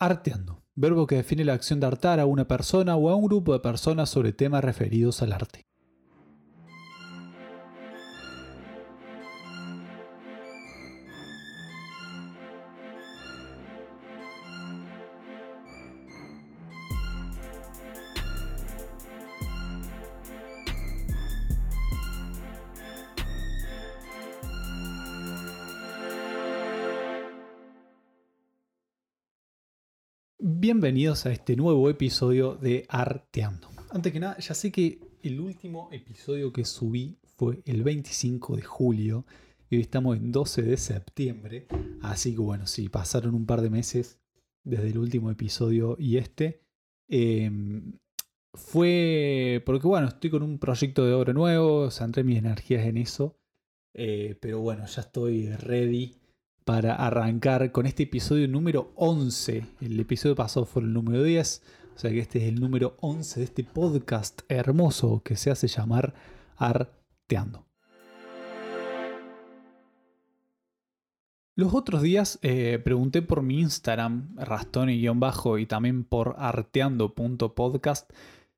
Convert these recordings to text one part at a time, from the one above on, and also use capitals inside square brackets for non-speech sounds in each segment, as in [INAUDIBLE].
Arteando, verbo que define la acción de hartar a una persona o a un grupo de personas sobre temas referidos al arte. Bienvenidos a este nuevo episodio de Arteando. Antes que nada, ya sé que el último episodio que subí fue el 25 de julio y hoy estamos en 12 de septiembre. Así que bueno, sí, pasaron un par de meses desde el último episodio y este. Em, fue porque bueno, estoy con un proyecto de obra nuevo, centré mis energías en eso. Eh, pero bueno, ya estoy ready para arrancar con este episodio número 11. El episodio pasado fue el número 10, o sea que este es el número 11 de este podcast hermoso que se hace llamar Arteando. Los otros días eh, pregunté por mi Instagram, rastoni-bajo, y también por arteando.podcast,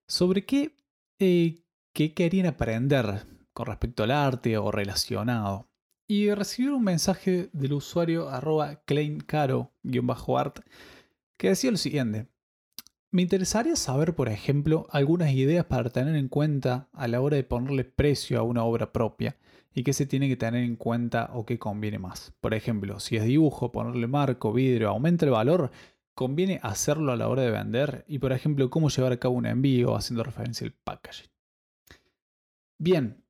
sobre qué, eh, qué querían aprender con respecto al arte o relacionado y recibí un mensaje del usuario arroba claimcaro-art que decía lo siguiente. Me interesaría saber, por ejemplo, algunas ideas para tener en cuenta a la hora de ponerle precio a una obra propia y qué se tiene que tener en cuenta o qué conviene más. Por ejemplo, si es dibujo, ponerle marco, vidrio, aumenta el valor, conviene hacerlo a la hora de vender y, por ejemplo, cómo llevar a cabo un envío haciendo referencia al packaging. Bien,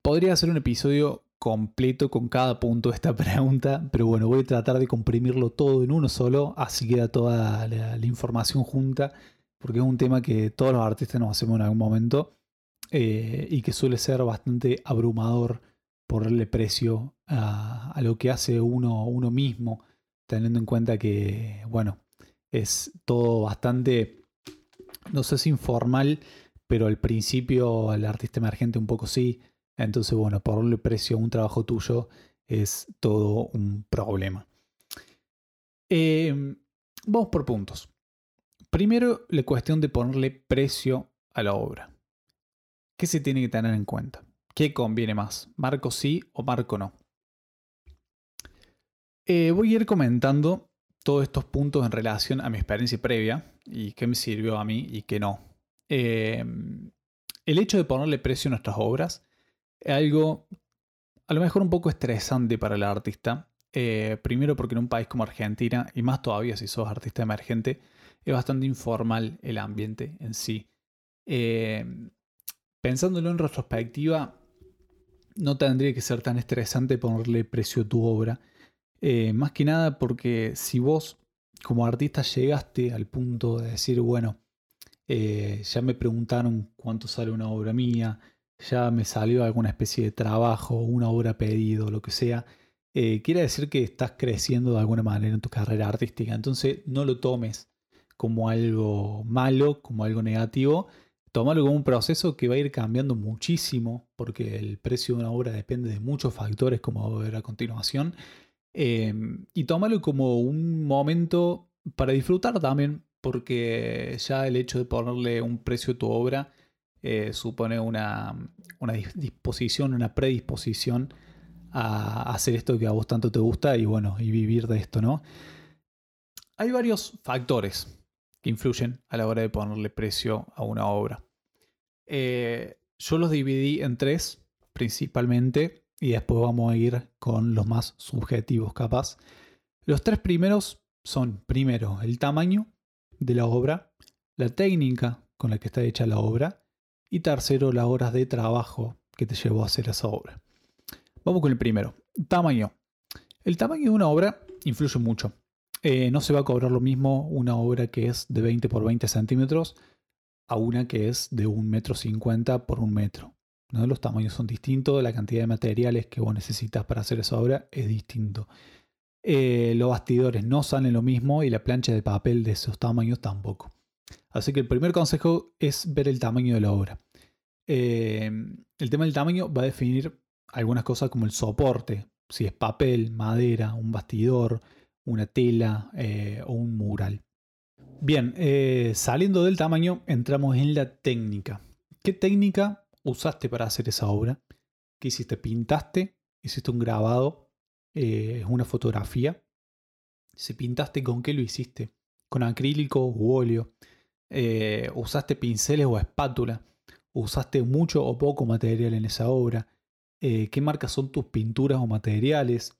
podría ser un episodio completo con cada punto de esta [LAUGHS] pregunta, pero bueno, voy a tratar de comprimirlo todo en uno solo, así queda toda la, información junta, porque es un tema que todos los artistas nos hacemos en algún momento eh, y que suele ser bastante abrumador ponerle precio a, lo que hace uno, uno mismo, teniendo en cuenta que, bueno, es todo bastante, no sé si informal, pero al principio el artista emergente un poco sí, entonces, bueno, ponerle precio a un trabajo tuyo es todo un problema. Em, vamos por puntos. Primero, la cuestión de ponerle precio a la obra. ¿Qué se tiene que tener en cuenta? ¿Qué conviene más? ¿Marco sí o marco no? Eh, voy a ir comentando todos estos puntos en relación a mi experiencia previa y qué me sirvió a mí y qué no. Em, el hecho de ponerle precio a nuestras obras algo a lo mejor un poco estresante para el artista. Eh, primero porque en un país como Argentina, y más todavía si sos artista emergente, es bastante informal el ambiente en sí. Eh, pensándolo en retrospectiva, no tendría que ser tan estresante ponerle precio a tu obra. Eh, más que nada porque si vos como artista llegaste al punto de decir, bueno, ya me preguntaron cuánto sale una obra mía, ya me salió alguna especie de trabajo, una obra pedido, lo que sea, eh, quiere decir que estás creciendo de alguna manera en tu carrera artística. Entonces no lo tomes como algo malo, como algo negativo. Tómalo como un proceso que va a ir cambiando muchísimo, porque el precio de una obra depende de muchos factores, como voy a ver a continuación. Em, y tómalo como un momento para disfrutar también, porque ya el hecho de ponerle un precio a tu obra eh, supone una, disposición, una predisposición a hacer esto que a vos tanto te gusta y bueno, y vivir de esto, ¿no? Hay varios factores que influyen a la hora de ponerle precio a una obra. Eh, yo los dividí en tres principalmente y después vamos a ir con los más subjetivos capaz. Los tres primeros son, primero, el tamaño de la obra, la técnica con la que está hecha la obra y tercero, las horas de trabajo que te llevó a hacer esa obra. Vamos con el primero. Tamaño. El tamaño de una obra influye mucho. Eh, no se va a cobrar lo mismo una obra que es de 20 por 20 centímetros a una que es de 1 metro 50 por 1 metro. ¿no? Los tamaños son distintos, la cantidad de materiales que vos necesitas para hacer esa obra es distinto. Eh, los bastidores no salen lo mismo y la plancha de papel de esos tamaños tampoco. Así que el primer consejo es ver el tamaño de la obra. Eh, el tema del tamaño va a definir algunas cosas como el soporte, si es papel, madera, un bastidor, una tela o un mural. Bien, saliendo del tamaño, entramos en la técnica. ¿Qué técnica usaste para hacer esa obra? ¿Qué hiciste? ¿Pintaste? ¿Hiciste un grabado? ¿Es una fotografía? Si pintaste, ¿con qué lo hiciste? ¿Con acrílico u óleo? Eh, ¿Usaste pinceles o espátula? ¿Usaste mucho o poco material en esa obra? Eh, ¿Qué marcas son tus pinturas o materiales?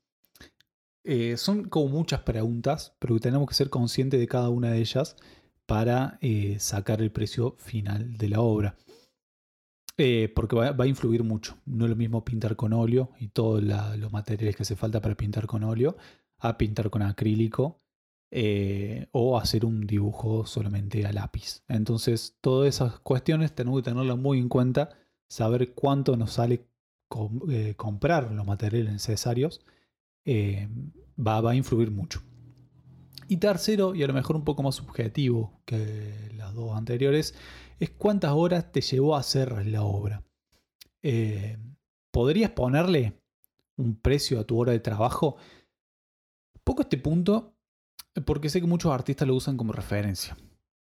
Eh, son como muchas preguntas, pero tenemos que ser conscientes de cada una de ellas para sacar el precio final de la obra. porque va, a influir mucho. No es lo mismo pintar con óleo y todos los materiales que hace falta para pintar con óleo a pintar con acrílico eh, o hacer un dibujo solamente a lápiz. Entonces, todas esas cuestiones tenemos que tenerlas muy en cuenta, saber cuánto nos sale eh, comprar los materiales necesarios, eh, va, a influir mucho. Y tercero, y a lo mejor un poco más subjetivo que las dos anteriores, es cuántas horas te llevó a hacer la obra. ¿Podrías ponerle un precio a tu hora de trabajo? Poco este punto, porque sé que muchos artistas lo usan como referencia.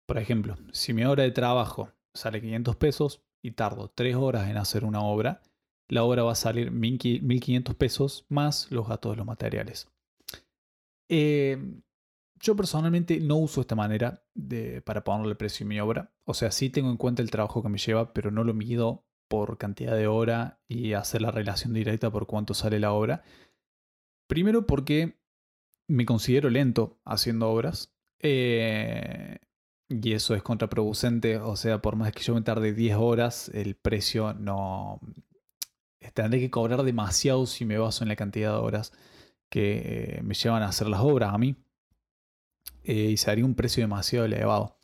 Por ejemplo, si mi hora de trabajo sale 500 pesos y tardo 3 horas en hacer una obra, la obra va a salir 1500 pesos más los gastos de los materiales. Eh, yo personalmente no uso esta manera de, para ponerle precio a mi obra. O sea, sí tengo en cuenta el trabajo que me lleva, pero no lo mido por cantidad de hora y hacer la relación directa por cuánto sale la obra. Primero porque me considero lento haciendo obras. Eh, y eso es contraproducente. O sea, por más que yo me tarde 10 horas, el precio no... Tendré que cobrar demasiado si me baso en la cantidad de horas que me llevan a hacer las obras a mí. Eh, y sería un precio demasiado elevado.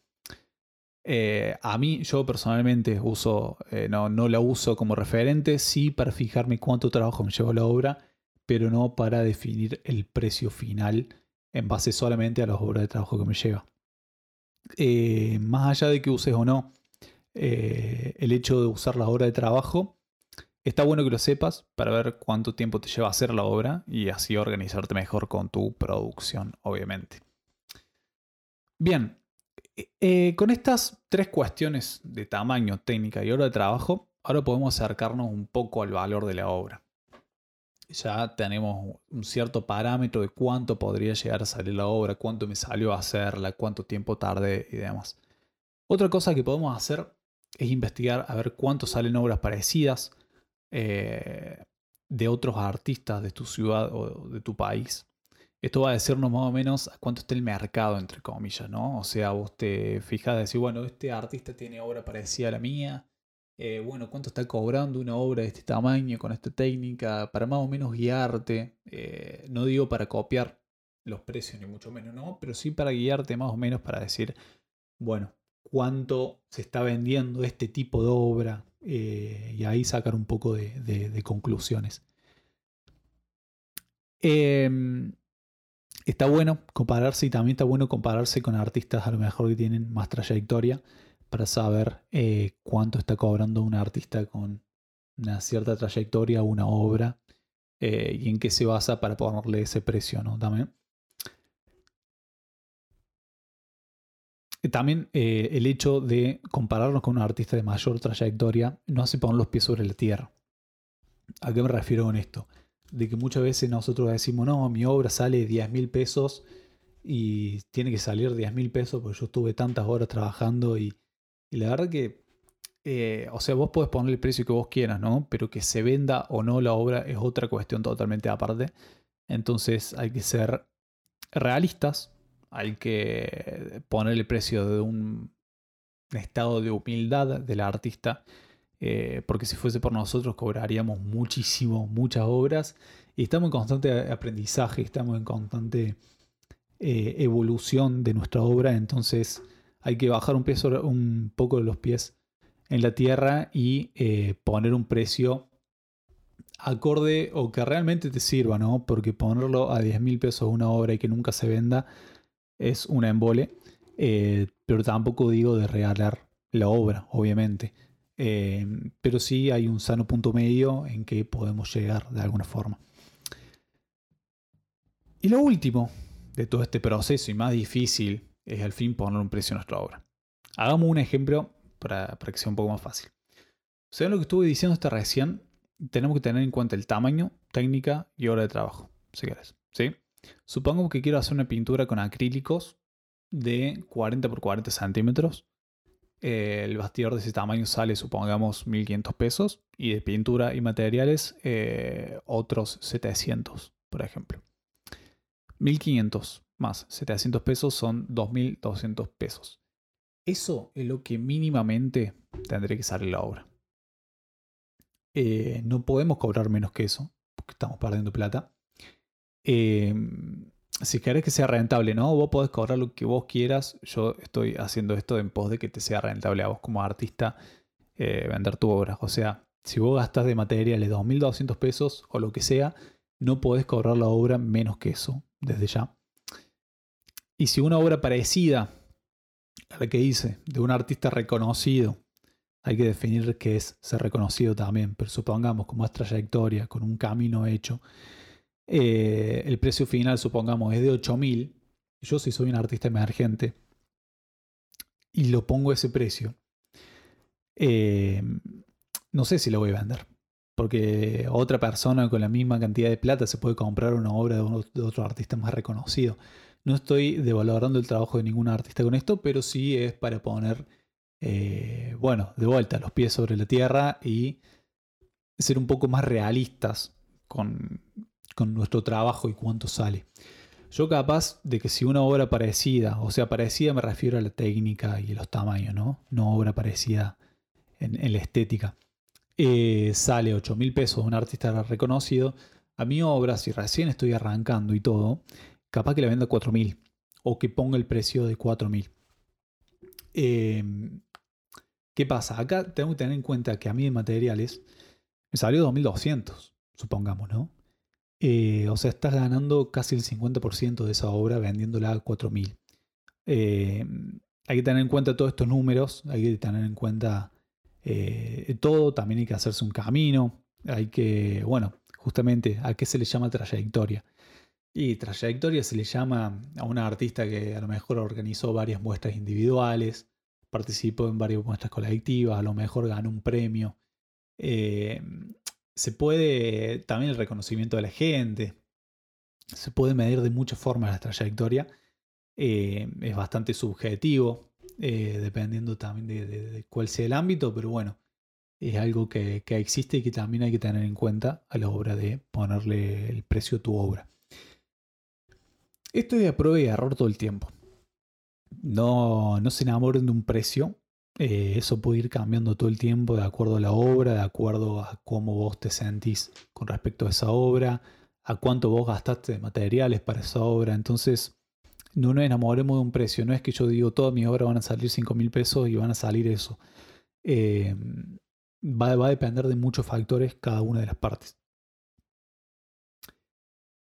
Eh, a mí, yo personalmente uso, no, no la uso como referente, sí para fijarme cuánto trabajo me lleva la obra pero no para definir el precio final en base solamente a las horas de trabajo que me lleva. Eh, más allá de que uses o no eh, el hecho de usar la hora de trabajo, está bueno que lo sepas para ver cuánto tiempo te lleva hacer la obra y así organizarte mejor con tu producción, obviamente. Bien, eh, con estas tres cuestiones de tamaño, técnica y hora de trabajo, ahora podemos acercarnos un poco al valor de la obra ya tenemos un cierto parámetro de cuánto podría llegar a salir la obra, cuánto me salió a hacerla, cuánto tiempo tardé y demás. Otra cosa que podemos hacer es investigar a ver cuánto salen obras parecidas eh, de otros artistas de tu ciudad o de tu país. Esto va a decirnos más o menos a cuánto está el mercado, entre comillas, ¿no? O sea, vos te fijas de decir, bueno, este artista tiene obra parecida a la mía, eh, bueno, cuánto está cobrando una obra de este tamaño, con esta técnica, para más o menos guiarte. Eh, no digo para copiar los precios, ni mucho menos, no, pero sí para guiarte más o menos para decir, bueno, cuánto se está vendiendo este tipo de obra eh, y ahí sacar un poco de, conclusiones. Em, está bueno compararse y también está bueno compararse con artistas a lo mejor que tienen más trayectoria para saber eh, cuánto está cobrando un artista con una cierta trayectoria, una obra, eh, y en qué se basa para ponerle ese precio, ¿no? También. También eh, el hecho de compararnos con un artista de mayor trayectoria no hace poner los pies sobre la tierra. ¿A qué me refiero con esto? De que muchas veces nosotros decimos, no, mi obra sale 10 mil pesos y tiene que salir 10 mil pesos porque yo estuve tantas horas trabajando y, y la verdad que, eh, o sea, vos podés poner el precio que vos quieras, ¿no? Pero que se venda o no la obra es otra cuestión totalmente aparte. Entonces hay que ser realistas, hay que poner el precio de un estado de humildad del artista, eh, porque si fuese por nosotros cobraríamos muchísimo, muchas obras, y estamos en constante aprendizaje, estamos en constante eh, evolución de nuestra obra, entonces hay que bajar un, peso, un poco los pies en la tierra y eh, poner un precio acorde o que realmente te sirva, ¿no? Porque ponerlo a 10 mil pesos una obra y que nunca se venda es una embole. Eh, pero tampoco digo de regalar la obra, obviamente. Eh, pero sí hay un sano punto medio en que podemos llegar de alguna forma. Y lo último, de todo este proceso y más difícil es al fin poner un precio a nuestra obra. Hagamos un ejemplo para, para que sea un poco más fácil. Según lo que estuve diciendo hasta recién, tenemos que tener en cuenta el tamaño, técnica y hora de trabajo, si quieres. ¿sí? Supongo que quiero hacer una pintura con acrílicos de 40 por 40 centímetros. el bastidor de ese tamaño sale, supongamos, 1500 pesos. Y de pintura y materiales, eh, otros 700, por ejemplo. 1500 más 700 pesos son 2200 pesos. Eso es lo que mínimamente tendré que salir la obra. Eh, no podemos cobrar menos que eso, porque estamos perdiendo plata. Em, si querés que sea rentable, ¿no? Vos podés cobrar lo que vos quieras. Yo estoy haciendo esto en pos de que te sea rentable a vos como artista eh, vender tu obra. O sea, si vos gastas de materiales 2.200 pesos o lo que sea, no podés cobrar la obra menos que eso, desde ya. Y si una obra parecida a la que hice, de un artista reconocido, hay que definir qué es ser reconocido también, pero supongamos con más trayectoria, con un camino hecho, eh, el precio final, supongamos, es de 8.000, yo si soy un artista emergente y lo pongo a ese precio, eh, no sé si lo voy a vender. Porque otra persona con la misma cantidad de plata se puede comprar una obra de, otro artista más reconocido. No estoy devalorando el trabajo de ningún artista con esto, pero sí es para poner, eh, bueno, de vuelta los pies sobre la tierra y ser un poco más realistas con, con nuestro trabajo y cuánto sale. Yo capaz de que si una obra parecida, o sea, parecida me refiero a la técnica y los tamaños, ¿no? No obra parecida en, la estética. Eh, sale 8 mil pesos un artista reconocido. A mi obra, si recién estoy arrancando y todo, capaz que le venda 4 mil o que ponga el precio de 4 mil. Em, ¿Qué pasa? Acá tengo que tener en cuenta que a mí de materiales me salió 2200, supongamos, ¿no? Eh, o sea, estás ganando casi el 50% de esa obra vendiéndola a 4.000. Eh, hay que tener en cuenta todos estos números, hay que tener en cuenta eh, todo, también hay que hacerse un camino, hay que, bueno, justamente, ¿a qué se le llama trayectoria? Y trayectoria se le llama a una artista que a lo mejor organizó varias muestras individuales, participó en varias muestras colectivas, a lo mejor ganó un premio se puede también el reconocimiento de la gente, se puede medir de muchas formas la trayectoria, eh, es bastante subjetivo, eh, dependiendo también de, cuál sea el ámbito, pero bueno, es algo que, existe y que también hay que tener en cuenta a la hora de ponerle el precio a tu obra. Esto es de prueba y error todo el tiempo. No, no se enamoren de un precio eh, eso puede ir cambiando todo el tiempo de acuerdo a la obra, de acuerdo a cómo vos te sentís con respecto a esa obra, a cuánto vos gastaste de materiales para esa obra. Entonces, no nos enamoremos de un precio. No es que yo digo, toda mi obra van a salir 5 mil pesos y van a salir eso. Eh, va, a depender de muchos factores cada una de las partes.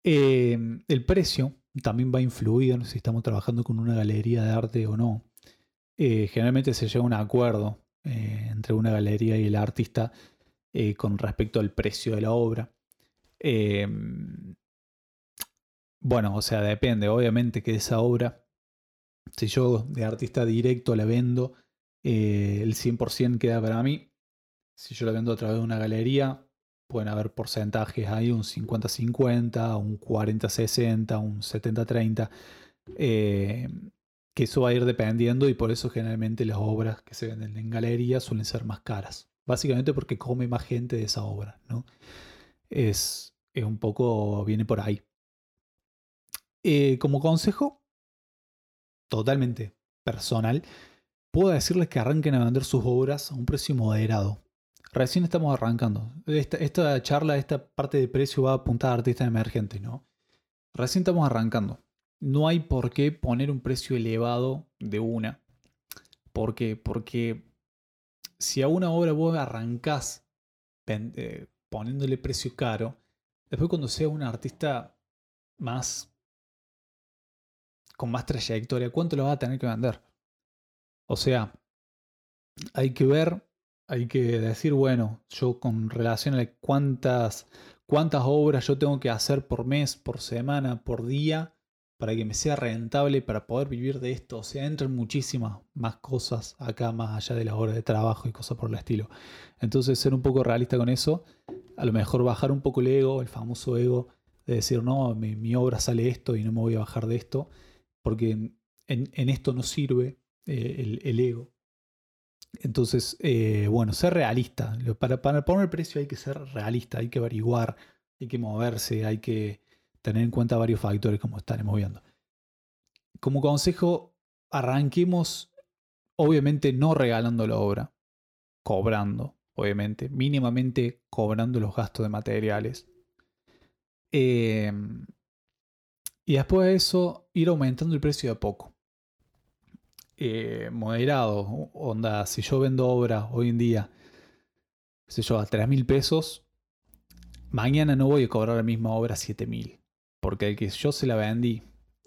Eh, el precio también va a influir si estamos trabajando con una galería de arte o no. Eh, generalmente se llega a un acuerdo eh, entre una galería y el artista eh, con respecto al precio de la obra. Em, bueno, o sea, depende, obviamente que esa obra, si yo de artista directo la vendo, el 100% queda para mí. Si yo la vendo a través de una galería, pueden haber porcentajes ahí, un 50-50, un 40-60, un 70-30 que eso va a ir dependiendo y por eso generalmente las obras que se venden en galerías suelen ser más caras. Básicamente porque come más gente de esa obra, ¿no? Es, un poco, viene por ahí. Eh, como consejo, totalmente personal, puedo decirles que arranquen a vender sus obras a un precio moderado. Recién estamos arrancando. Esta, charla, esta parte de precio va a apuntar a artistas emergentes, ¿no? Recién estamos arrancando no hay por qué poner un precio elevado de una. ¿Por qué? Porque si a una obra vos arrancás eh, poniéndole precio caro, después cuando sea un artista más con más trayectoria, ¿cuánto lo va a tener que vender? O sea, hay que ver, hay que decir, bueno, yo con relación a cuántas, cuántas obras yo tengo que hacer por mes, por semana, por día, para que me sea rentable, para poder vivir de esto. O sea, entran muchísimas más cosas acá, más allá de las horas de trabajo y cosas por el estilo. Entonces, ser un poco realista con eso, a lo mejor bajar un poco el ego, el famoso ego, de decir, no, mi, obra sale esto y no me voy a bajar de esto, porque en, esto no sirve eh, el, ego. Entonces, eh, bueno, ser realista. Para, para poner el precio hay que ser realista, hay que averiguar, hay que moverse, hay que tener en cuenta varios factores como estaremos viendo. Como consejo, arranquemos obviamente no regalando la obra, cobrando, obviamente, mínimamente cobrando los gastos de materiales. Em, y después de eso, ir aumentando el precio de a poco. Eh, moderado, onda, si yo vendo obra hoy en día, sé yo, a 3 mil pesos, mañana no voy a cobrar la misma obra 7 mil porque el que yo se la vendí,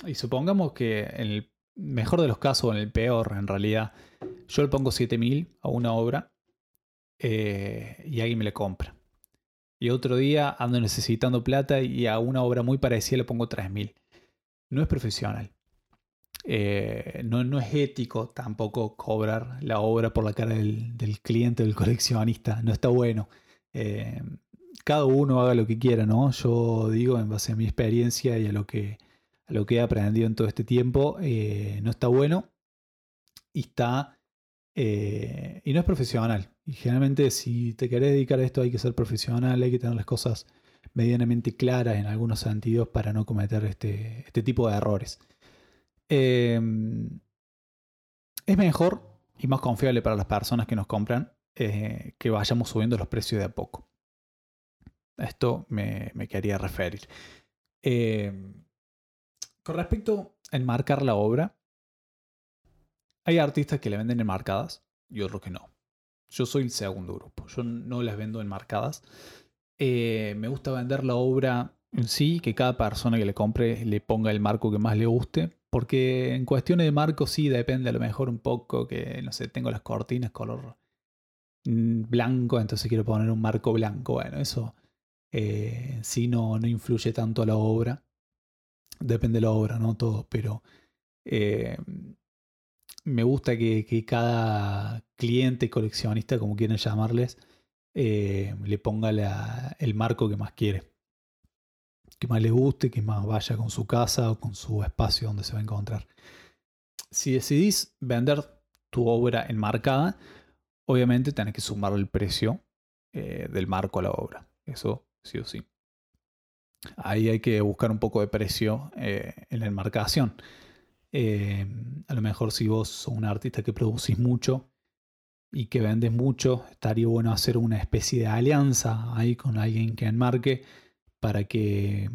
y supongamos que en el mejor de los casos, en el peor en realidad, yo le pongo 7000 a una obra eh, y alguien me la compra. Y otro día ando necesitando plata y a una obra muy parecida le pongo 3000. No es profesional. Eh, no, no, es ético tampoco cobrar la obra por la cara del, del cliente, del coleccionista. No está bueno. Eh, cada uno haga lo que quiera, ¿no? Yo digo, en base a mi experiencia y a lo que, lo que he aprendido en todo este tiempo, eh, no está bueno y está. Y no es profesional. Y generalmente, si te querés dedicar a esto, hay que ser profesional, hay que tener las cosas medianamente claras en algunos sentidos para no cometer este, este tipo de errores. Em, es mejor y más confiable para las personas que nos compran eh, que vayamos subiendo los precios de a poco esto me, quería referir. Em, con respecto a enmarcar la obra, hay artistas que le venden enmarcadas y otros que no. Yo soy el segundo grupo, yo no las vendo enmarcadas. Eh, me gusta vender la obra en sí, que cada persona que le compre le ponga el marco que más le guste, porque en cuestiones de marco sí depende a lo mejor un poco que, no sé, tengo las cortinas color mm, blanco, entonces quiero poner un marco blanco. Bueno, eso eh, si no, no influye tanto a la obra. Depende de la obra, no todo, pero eh, me gusta que, cada cliente, coleccionista, como quieran llamarles, eh, le ponga el marco que más quiere. Que más le guste, que más vaya con su casa o con su espacio donde se va a encontrar. Si decidís vender tu obra enmarcada, obviamente tenés que sumar el precio del marco a la obra. Eso sí o sí. Ahí hay que buscar un poco de precio eh, en la enmarcación. Eh, a lo mejor si vos sos un artista que producís mucho y que vendes mucho, estaría bueno hacer una especie de alianza ahí con alguien que enmarque para que,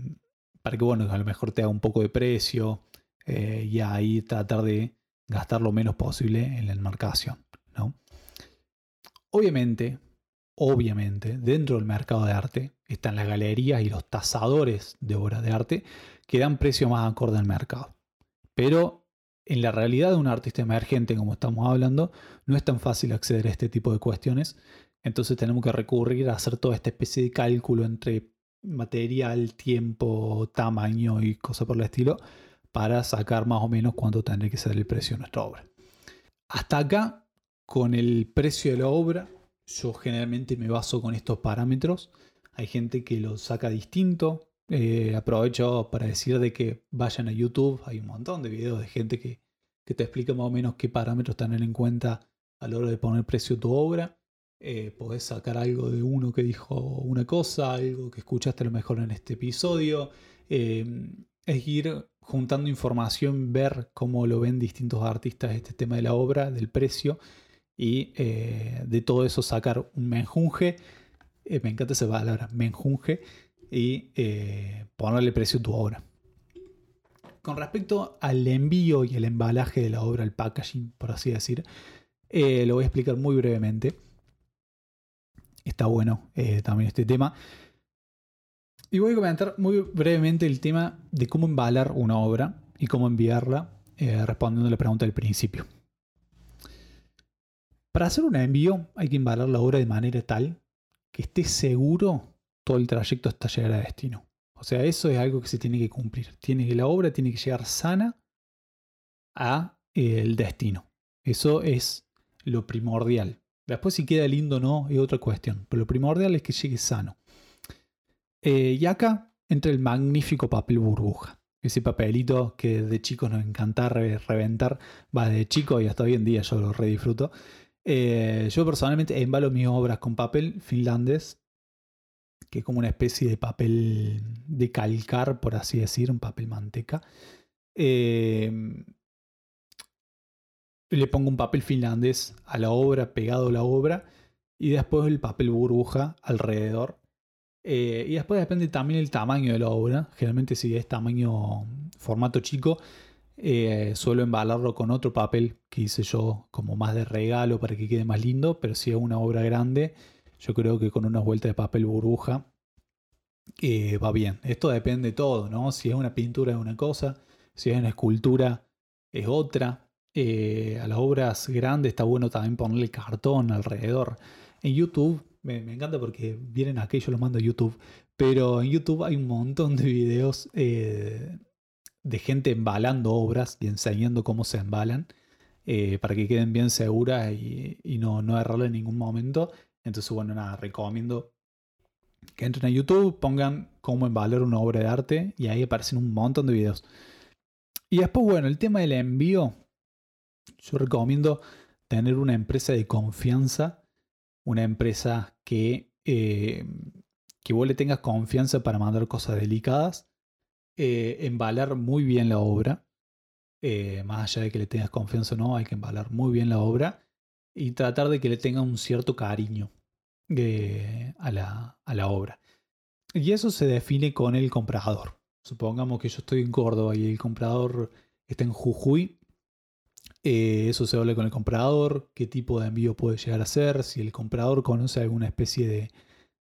para que bueno, a lo mejor te haga un poco de precio eh, y ahí tratar de gastar lo menos posible en la enmarcación. ¿no? Obviamente, obviamente, dentro del mercado de arte están las galerías y los tasadores de obras de arte que dan precio más acorde al mercado. Pero en la realidad de un artista emergente, como estamos hablando, no es tan fácil acceder a este tipo de cuestiones. Entonces tenemos que recurrir a hacer toda esta especie de cálculo entre material, tiempo, tamaño y cosas por el estilo para sacar más o menos cuánto tendría que ser el precio de nuestra obra. Hasta acá, con el precio de la obra, yo generalmente me baso con estos parámetros. Hay gente que lo saca distinto. Eh, aprovecho para decir de que vayan a YouTube. Hay un montón de videos de gente que, te explica más o menos qué parámetros tener en cuenta a la hora de poner precio a tu obra. Eh, podés sacar algo de uno que dijo una cosa, algo que escuchaste a lo mejor en este episodio. Eh, es ir juntando información, ver cómo lo ven distintos artistas este tema de la obra, del precio y eh, de todo eso sacar un menjunje, eh, me encanta esa palabra, menjunje, y eh, ponerle precio a tu obra. Con respecto al envío y el embalaje de la obra, el packaging, por así decir, lo voy a explicar muy brevemente. Está bueno también este tema. Y voy a comentar muy brevemente el tema de cómo embalar una obra y cómo enviarla, respondiendo a la pregunta del principio. Para hacer un envío hay que embalar la obra de manera tal que esté seguro todo el trayecto hasta llegar a destino. O sea, eso es algo que se tiene que cumplir. Tiene que la obra tiene que llegar sana a eh, el destino. Eso es lo primordial. Después si queda lindo o no es otra cuestión. Pero lo primordial es que llegue sano. Eh, y acá entra el magnífico papel burbuja. Ese papelito que de chicos nos encanta reventar. Va de chico y hasta hoy en día yo lo redisfruto. Eh, yo personalmente embalo mis obras con papel finlandés, que es como una especie de papel de calcar, por así decir, un papel manteca. Eh, le pongo un papel finlandés a la obra, pegado a la obra, y después el papel burbuja alrededor. Eh, y después depende también el tamaño de la obra. Generalmente si es tamaño formato chico, eh, suelo embalarlo con otro papel que hice yo como más de regalo para que quede más lindo, pero si es una obra grande, yo creo que con una vuelta de papel burbuja eh, va bien. Esto depende de todo, ¿no? Si es una pintura es una cosa, si es una escultura es otra. Eh, a las obras grandes está bueno también ponerle cartón alrededor. En YouTube, me, encanta porque vienen aquí, yo lo mando a YouTube, pero en YouTube hay un montón de videos de gente embalando obras y enseñando cómo se embalan eh, para que queden bien seguras y, no, no errarlo en ningún momento. Entonces, bueno, nada, recomiendo que entren a YouTube, pongan cómo embalar una obra de arte y ahí aparecen un montón de videos. Y después, bueno, el tema del envío, yo recomiendo tener una empresa de confianza, una empresa que, eh, que vos le tengas confianza para mandar cosas delicadas eh, embalar muy bien la obra. Eh, más allá de que le tengas confianza o no, hay que embalar muy bien la obra y tratar de que le tenga un cierto cariño a, la, a, la, obra. Y eso se define con el comprador. Supongamos que yo estoy en Córdoba y el comprador está en Jujuy. Eso se habla con el comprador, qué tipo de envío puede llegar a ser, si el comprador conoce alguna especie de,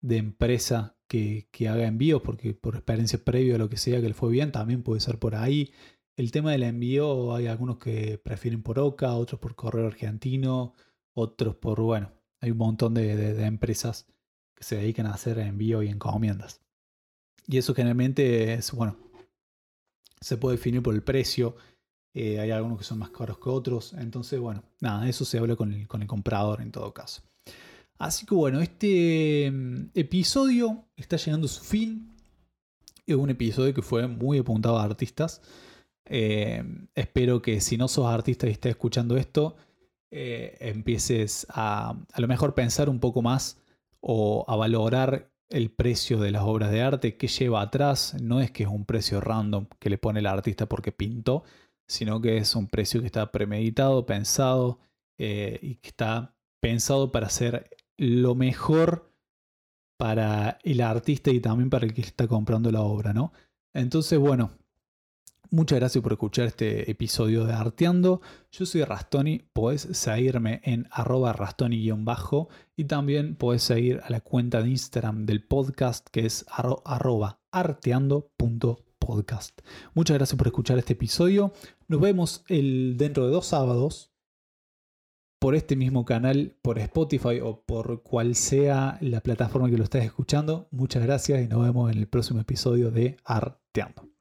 de empresa que, haga envíos, porque por experiencia previa o lo que sea que le fue bien, también puede ser por ahí. El tema del envío, hay algunos que prefieren por OCA, otros por correo argentino, otros por, bueno, hay un montón de, empresas que se dedican a hacer envío y encomiendas. Y eso generalmente es, bueno, se puede definir por el precio. Eh, hay algunos que son más caros que otros. Entonces, bueno, nada, eso se habla con el, con el comprador en todo caso. Así que bueno, este mm, episodio está llegando a su fin. Es un episodio que fue muy apuntado a artistas. Eh, espero que si no sos artista y estás escuchando esto, eh, empieces a a lo mejor pensar un poco más o a valorar el precio de las obras de arte, que lleva atrás. No es que es un precio random que le pone el artista porque pintó, sino que es un precio que está premeditado, pensado eh, y que está pensado para ser lo mejor para el artista y también para el que está comprando la obra, ¿no? Entonces, bueno, muchas gracias por escuchar este episodio de Arteando. Yo soy Rastoni, podés seguirme en arroba rastoni-bajo y también podés seguir a la cuenta de Instagram del podcast que es arroba arteando.podcast. Muchas gracias por escuchar este episodio. Nos vemos el, dentro de dos sábados por este mismo canal, por Spotify o por cual sea la plataforma que lo estés escuchando. Muchas gracias y nos vemos en el próximo episodio de Arteando.